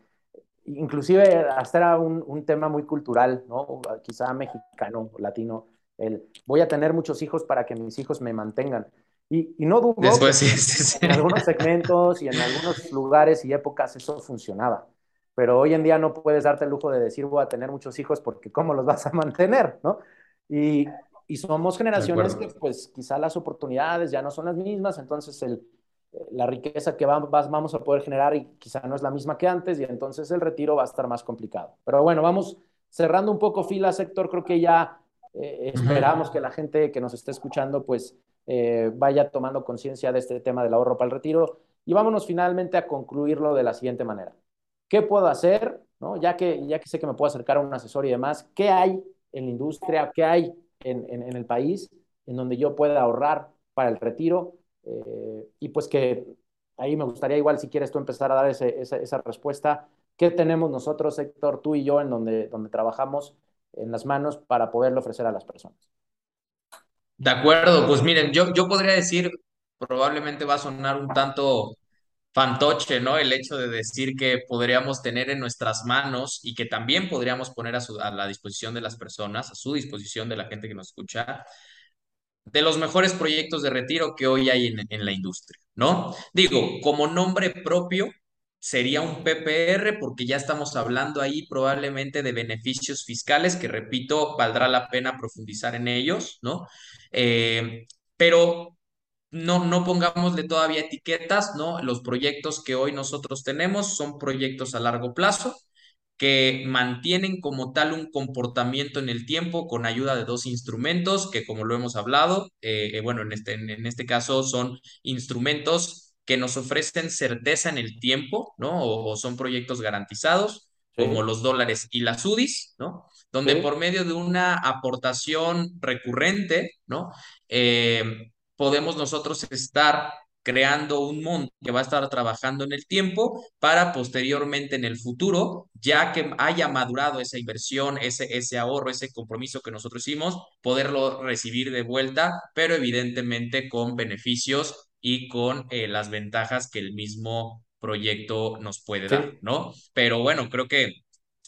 inclusive hasta era un, un, tema muy cultural, ¿no? Quizá mexicano, latino, el voy a tener muchos hijos para que mis hijos me mantengan. Y, y no dudo Después, sí, sí, sí. en algunos segmentos y en algunos lugares y épocas eso funcionaba. Pero hoy en día no puedes darte el lujo de decir voy a tener muchos hijos porque ¿cómo los vas a mantener? ¿no? Y, y somos generaciones que pues quizá las oportunidades ya no son las mismas, entonces el, la riqueza que va, vamos a poder generar y quizá no es la misma que antes y entonces el retiro va a estar más complicado. Pero bueno, vamos cerrando un poco filas, Héctor, creo que ya eh, esperamos que la gente que nos esté escuchando pues eh, vaya tomando conciencia de este tema del ahorro para el retiro y vámonos finalmente a concluirlo de la siguiente manera. ¿Qué puedo hacer? ¿No? Ya, que, ya que sé que me puedo acercar a un asesor y demás, ¿qué hay en la industria? ¿Qué hay en, en, el país en donde yo pueda ahorrar para el retiro? Eh, y pues que ahí me gustaría igual si quieres tú empezar a dar ese, esa, esa, respuesta. ¿Qué tenemos nosotros, Héctor, tú y yo, en donde, donde trabajamos en las manos para poderlo ofrecer a las personas? De acuerdo, pues miren, yo, yo podría decir, probablemente va a sonar un tanto fantoche, ¿no? El hecho de decir que podríamos tener en nuestras manos y que también podríamos poner a, su, a la disposición de las personas, a su disposición de la gente que nos escucha, de los mejores proyectos de retiro que hoy hay en, en la industria, ¿no? Digo, como nombre propio, sería un PPR porque ya estamos hablando ahí probablemente de beneficios fiscales que, repito, valdrá la pena profundizar en ellos, ¿no? Eh, pero no, no pongámosle todavía etiquetas, ¿no? Los proyectos que hoy nosotros tenemos son proyectos a largo plazo que mantienen como tal un comportamiento en el tiempo con ayuda de dos instrumentos que como lo hemos hablado, eh, bueno, en este, en este caso son instrumentos que nos ofrecen certeza en el tiempo, ¿no? O, o son proyectos garantizados, sí. como los dólares y las UDIs, ¿no? Donde sí. por medio de una aportación recurrente, ¿no? Eh, podemos nosotros estar creando un monto que va a estar trabajando en el tiempo para posteriormente en el futuro, ya que haya madurado esa inversión, ese, ese ahorro, ese compromiso que nosotros hicimos, poderlo recibir de vuelta, pero evidentemente con beneficios y con eh, las ventajas que el mismo proyecto nos puede dar. ¿no? Pero bueno, creo que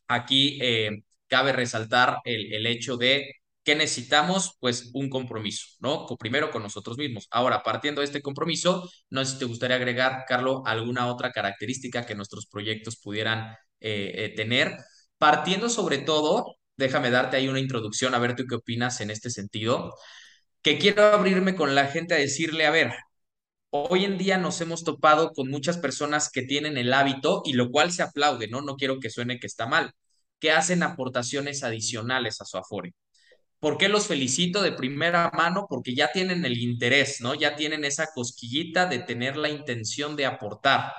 aquí eh, cabe resaltar el, el hecho de ¿Qué necesitamos? Pues un compromiso, ¿no? Primero con nosotros mismos. Ahora, partiendo de este compromiso, no sé si te gustaría agregar, Carlos, alguna otra característica que nuestros proyectos pudieran eh, eh, tener. Partiendo sobre todo, déjame darte ahí una introducción, a ver tú qué opinas en este sentido, que quiero abrirme con la gente a decirle, a ver, hoy en día nos hemos topado con muchas personas que tienen el hábito, y lo cual se aplaude, ¿no? No quiero que suene que está mal, que hacen aportaciones adicionales a su afore ¿Por qué los felicito de primera mano? Porque ya tienen el interés, ¿no? Ya tienen esa cosquillita de tener la intención de aportar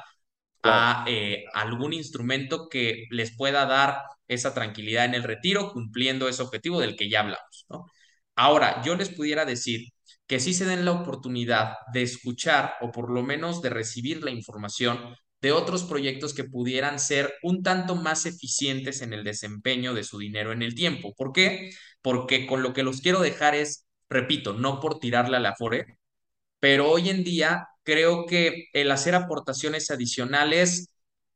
a eh, algún instrumento que les pueda dar esa tranquilidad en el retiro, cumpliendo ese objetivo del que ya hablamos, ¿no? Ahora, yo les pudiera decir que sí se den la oportunidad de escuchar o por lo menos de recibir la información de otros proyectos que pudieran ser un tanto más eficientes en el desempeño de su dinero en el tiempo. ¿Por qué? Porque con lo que los quiero dejar es, repito, no por tirarle a la Afore, pero hoy en día creo que el hacer aportaciones adicionales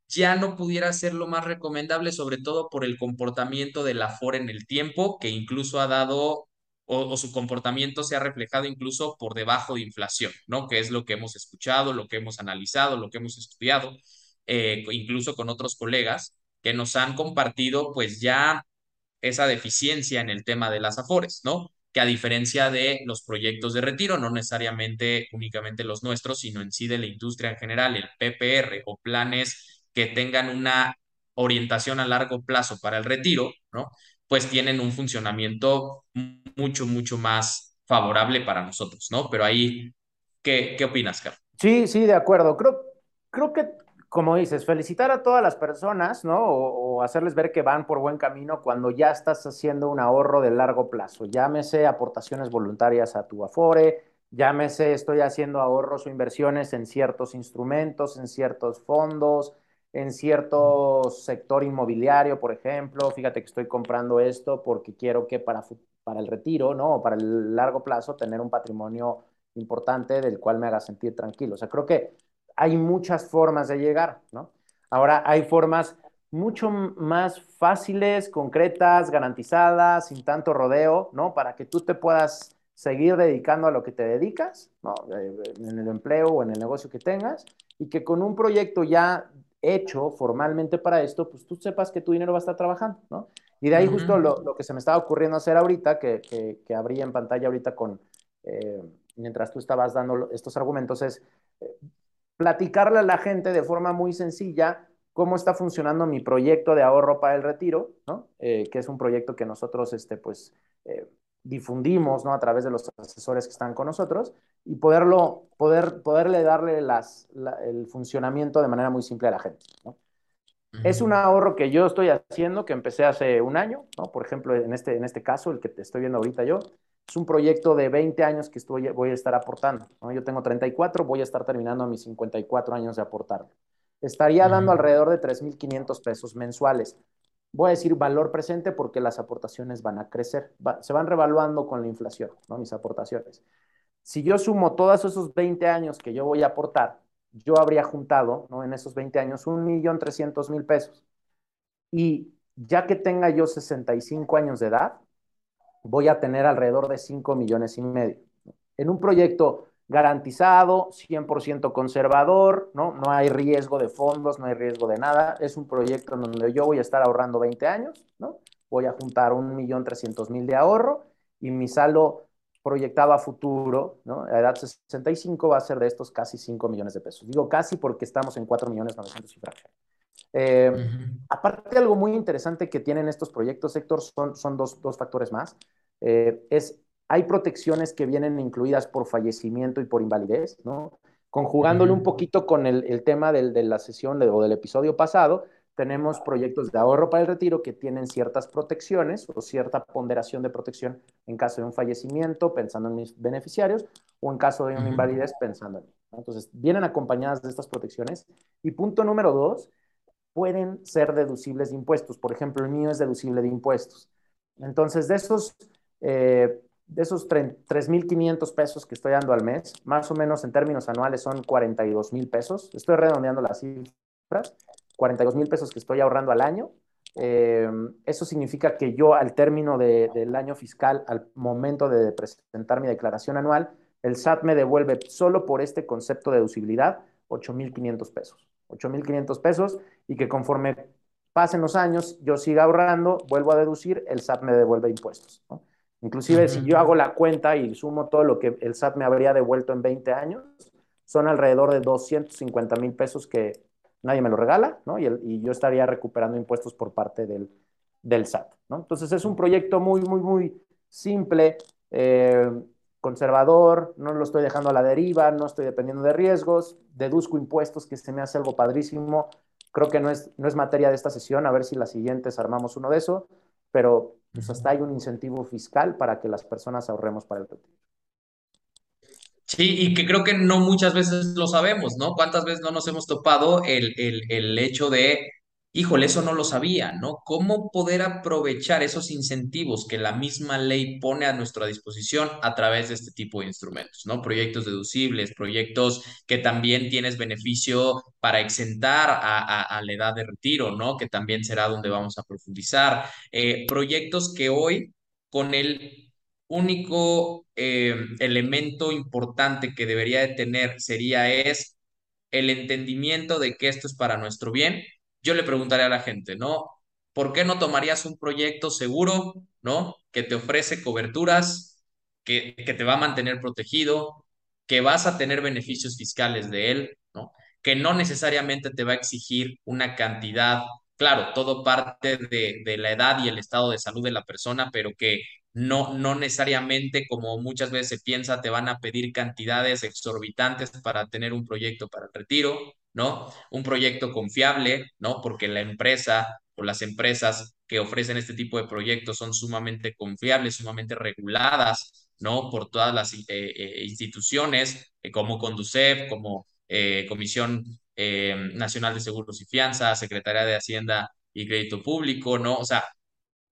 ya no pudiera ser lo más recomendable, sobre todo por el comportamiento de la Afore en el tiempo, que incluso ha dado o, su comportamiento se ha reflejado incluso por debajo de inflación, ¿no? Que es lo que hemos escuchado, lo que hemos analizado, lo que hemos estudiado, eh, incluso con otros colegas que nos han compartido pues ya esa deficiencia en el tema de las afores, ¿no? Que a diferencia de los proyectos de retiro, no necesariamente únicamente los nuestros, sino en sí de la industria en general, el PPR o planes que tengan una orientación a largo plazo para el retiro, ¿no? Pues tienen un funcionamiento mucho, mucho más favorable para nosotros, ¿no? Pero ahí, ¿qué, qué opinas, Carlos? Sí, sí, de acuerdo. Creo, creo que como dices, felicitar a todas las personas, ¿no? O, o, hacerles ver que van por buen camino cuando ya estás haciendo un ahorro de largo plazo. Llámese aportaciones voluntarias a tu Afore, llámese estoy haciendo ahorros o inversiones en ciertos instrumentos, en ciertos fondos, en cierto sector inmobiliario, por ejemplo. Fíjate que estoy comprando esto porque quiero que para, para el retiro, ¿no? O para el largo plazo, tener un patrimonio importante del cual me haga sentir tranquilo. O sea, creo que hay muchas formas de llegar, ¿no? Ahora hay formas mucho más fáciles, concretas, garantizadas, sin tanto rodeo, ¿no? Para que tú te puedas seguir dedicando a lo que te dedicas, ¿no? En el empleo o en el negocio que tengas, y que con un proyecto ya hecho formalmente para esto, pues tú sepas que tu dinero va a estar trabajando, ¿no? Y de ahí uh -huh. justo lo, lo, que se me estaba ocurriendo hacer ahorita, que, que, que abrí en pantalla ahorita con, eh, mientras tú estabas dando estos argumentos, es eh, platicarle a la gente de forma muy sencilla cómo está funcionando mi proyecto de ahorro para el retiro, ¿no? Eh, que es un proyecto que nosotros, este, pues, difundimos, ¿no? A través de los asesores que están con nosotros y poderlo, poder, poderle darle las, la, el funcionamiento de manera muy simple a la gente, ¿no? Uh -huh. Es un ahorro que yo estoy haciendo, que empecé hace un año, ¿no? Por ejemplo, en este, en este caso, el que te estoy viendo ahorita yo, es un proyecto de 20 años que estoy, voy a estar aportando. ¿no? Yo tengo 34, voy a estar terminando a mis 54 años de aportar. Estaría dando uh -huh. alrededor de 3.500 pesos mensuales. Voy a decir valor presente porque las aportaciones van a crecer, va, se van revaluando con la inflación, ¿no? mis aportaciones. Si yo sumo todos esos 20 años que yo voy a aportar, yo habría juntado ¿no? en esos 20 años 1.300.000 pesos. Y ya que tenga yo 65 años de edad, voy a tener alrededor de 5 millones y medio. En un proyecto garantizado, 100% conservador, ¿no? no hay riesgo de fondos, no hay riesgo de nada. Es un proyecto en donde yo voy a estar ahorrando 20 años, ¿no? voy a juntar 1.300.000 de ahorro y mi saldo proyectado a futuro, ¿no? a edad 65 va a ser de estos casi 5 millones de pesos. Digo casi porque estamos en 4 millones 900 y fracción. Eh, uh -huh. Aparte, algo muy interesante que tienen estos proyectos, Héctor, son, son dos, dos factores más. Eh, es, hay protecciones que vienen incluidas por fallecimiento y por invalidez, ¿no? Conjugándolo un poquito con el, el tema del, de la sesión de, o del episodio pasado, tenemos proyectos de ahorro para el retiro que tienen ciertas protecciones o cierta ponderación de protección en caso de un fallecimiento, pensando en mis beneficiarios, o en caso de una invalidez, pensando en mí. Entonces, vienen acompañadas de estas protecciones. Y punto número dos, pueden ser deducibles de impuestos. Por ejemplo, el mío es deducible de impuestos. Entonces, de esos, eh, de esos 3.500 pesos que estoy dando al mes, más o menos en términos anuales son 42 mil pesos. Estoy redondeando las cifras. 42 mil pesos que estoy ahorrando al año. Eh, eso significa que yo al término de, del año fiscal, al momento de presentar mi declaración anual, el SAT me devuelve solo por este concepto de deducibilidad 8.500 pesos. 8.500 pesos y que conforme pasen los años, yo siga ahorrando, vuelvo a deducir, el SAT me devuelve impuestos. Inclusive uh -huh. si yo hago la cuenta y sumo todo lo que el SAT me habría devuelto en 20 años, son alrededor de 250 mil pesos que nadie me lo regala, ¿no? Y, el, y, yo estaría recuperando impuestos por parte del, del SAT, ¿no? Entonces es un proyecto muy, muy, muy simple, eh, conservador, no lo estoy dejando a la deriva, no estoy dependiendo de riesgos, deduzco impuestos, que se me hace algo padrísimo. Creo que no es, no es materia de esta sesión, a ver si las siguientes armamos uno de eso, pero pues hasta hay un incentivo fiscal para que las personas ahorremos para el retiro. Sí, y que creo que no muchas veces lo sabemos, ¿no? ¿Cuántas veces no nos hemos topado el, el, el hecho de, híjole, eso no lo sabía, ¿no? ¿Cómo poder aprovechar esos incentivos que la misma ley pone a nuestra disposición a través de este tipo de instrumentos, ¿no? Proyectos deducibles, proyectos que también tienes beneficio para exentar a, la edad de retiro, ¿no? Que también será donde vamos a profundizar. Eh, proyectos que hoy, con el único eh, elemento importante que debería de tener sería es el entendimiento de que esto es para nuestro bien. Yo le preguntaría a la gente, ¿no? ¿Por qué no tomarías un proyecto seguro, ¿no? Que te ofrece coberturas, que, que te va a mantener protegido, que vas a tener beneficios fiscales de él, ¿no? Que no necesariamente te va a exigir una cantidad, claro, todo parte de, de la edad y el estado de salud de la persona, pero que no, no necesariamente, como muchas veces se piensa, te van a pedir cantidades exorbitantes para tener un proyecto para el retiro, ¿no? Un proyecto confiable, ¿no? Porque la empresa o las empresas que ofrecen este tipo de proyectos son sumamente confiables, sumamente reguladas, ¿no? Por todas las eh, eh, instituciones eh, como Conducef, como Comisión Nacional de Seguros y Fianzas, Secretaría de Hacienda y Crédito Público, ¿no? O sea,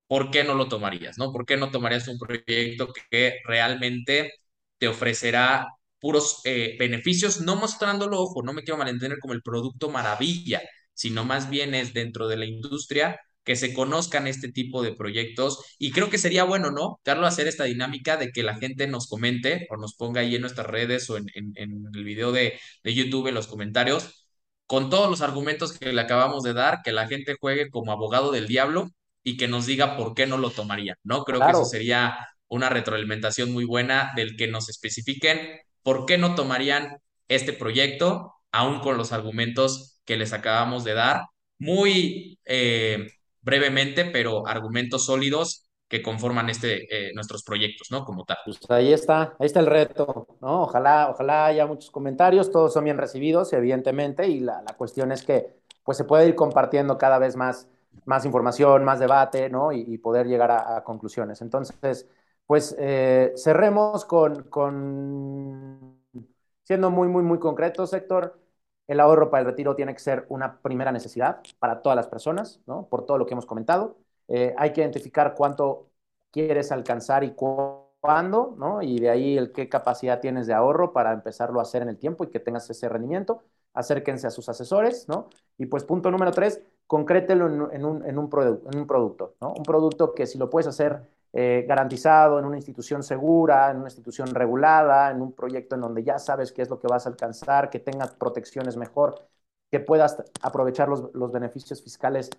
¿por qué no lo tomarías? ¿no? ¿Por qué no tomarías un proyecto que realmente te ofrecerá puros eh, beneficios, no mostrándolo, ojo, no me quiero malentender como el producto maravilla, sino más bien es dentro de la industria que se conozcan este tipo de proyectos y creo que sería bueno, ¿no? Carlos, hacer esta dinámica de que la gente nos comente o nos ponga ahí en nuestras redes o en, en, en el video de, de YouTube en los comentarios con todos los argumentos que le acabamos de dar, que la gente juegue como abogado del diablo y que nos diga por qué no lo tomaría, ¿no? Creo que eso sería una retroalimentación muy buena del que nos especifiquen por qué no tomarían este proyecto, aún con los argumentos que les acabamos de dar, muy eh, brevemente, pero argumentos sólidos que conforman este, eh, nuestros proyectos, ¿no? Como tal. pues ahí está, ahí está el reto, ¿no? Ojalá, ojalá haya muchos comentarios, todos son bien recibidos, evidentemente, y la, la cuestión es que pues se puede ir compartiendo cada vez más, más información, más debate, ¿no? Y, poder llegar a, conclusiones. Entonces, pues eh, cerremos con, con, siendo muy, muy, muy concretos, Héctor, el ahorro para el retiro tiene que ser una primera necesidad para todas las personas, ¿no? Por todo lo que hemos comentado. Eh, hay que identificar cuánto quieres alcanzar y cuándo, ¿no? Y de ahí el qué capacidad tienes de ahorro para empezarlo a hacer en el tiempo y que tengas ese rendimiento. Acérquense a sus asesores, ¿no? Y pues punto número tres, concrételo en, un, en un producto, ¿no? Un producto que si lo puedes hacer eh, garantizado en una institución segura, en una institución regulada, en un proyecto en donde ya sabes qué es lo que vas a alcanzar, que tenga protecciones mejor, que puedas aprovechar los, los beneficios fiscales,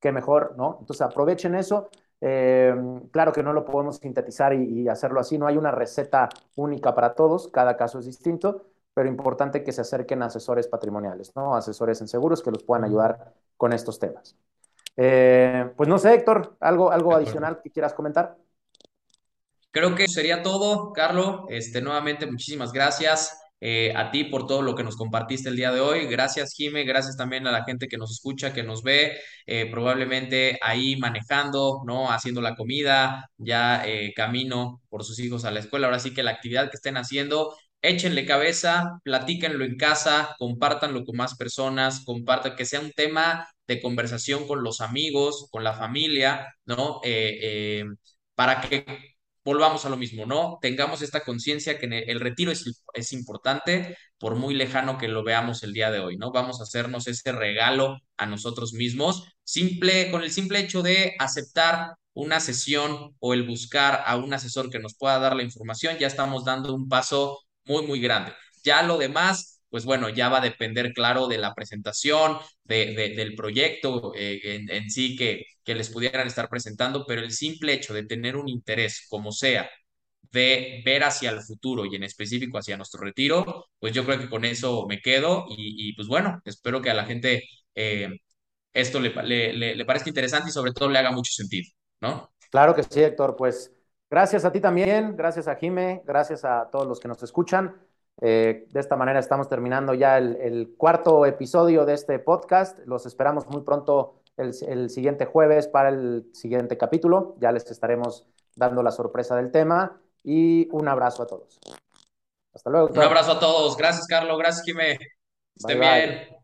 que mejor, ¿no? Entonces aprovechen eso. Eh, claro que no lo podemos sintetizar y, y, hacerlo así, no hay una receta única para todos, cada caso es distinto, pero importante que se acerquen a asesores patrimoniales, ¿no? Asesores en seguros que los puedan ayudar con estos temas. Eh, pues no sé, Héctor, ¿algo, algo adicional que quieras comentar? Creo que sería todo, Carlos. Este, nuevamente, muchísimas gracias eh, a ti por todo lo que nos compartiste el día de hoy. Gracias, Jime. Gracias también a la gente que nos escucha, que nos ve, eh, probablemente ahí manejando, ¿no? Haciendo la comida, ya eh, camino por sus hijos a la escuela. Ahora sí que la actividad que estén haciendo, échenle cabeza, platíquenlo en casa, compártanlo con más personas, compartan que sea un tema de conversación con los amigos, con la familia, ¿no? Eh, eh, para que volvamos a lo mismo, ¿no? Tengamos esta conciencia que el retiro es, es importante, por muy lejano que lo veamos el día de hoy, ¿no? Vamos a hacernos ese regalo a nosotros mismos, simple, con el simple hecho de aceptar una sesión o el buscar a un asesor que nos pueda dar la información, ya estamos dando un paso muy, muy grande. Ya lo demás, pues bueno, ya va a depender, claro, de la presentación, de, de, del proyecto eh, en, en, sí que, que les pudieran estar presentando, pero el simple hecho de tener un interés, como sea, de ver hacia el futuro y en específico hacia nuestro retiro, pues yo creo que con eso me quedo y, y pues bueno, espero que a la gente eh, esto le, le, le, le parezca interesante y sobre todo le haga mucho sentido, ¿no? Claro que sí, Héctor, pues Gracias a ti también, gracias a Jime, gracias a todos los que nos escuchan. Eh, de esta manera estamos terminando ya el, cuarto episodio de este podcast. Los esperamos muy pronto el, el, siguiente jueves para el siguiente capítulo. Ya les estaremos dando la sorpresa del tema y un abrazo a todos. Hasta luego. Un abrazo a todos. Gracias, Carlos. Gracias, Jime. Estén bien.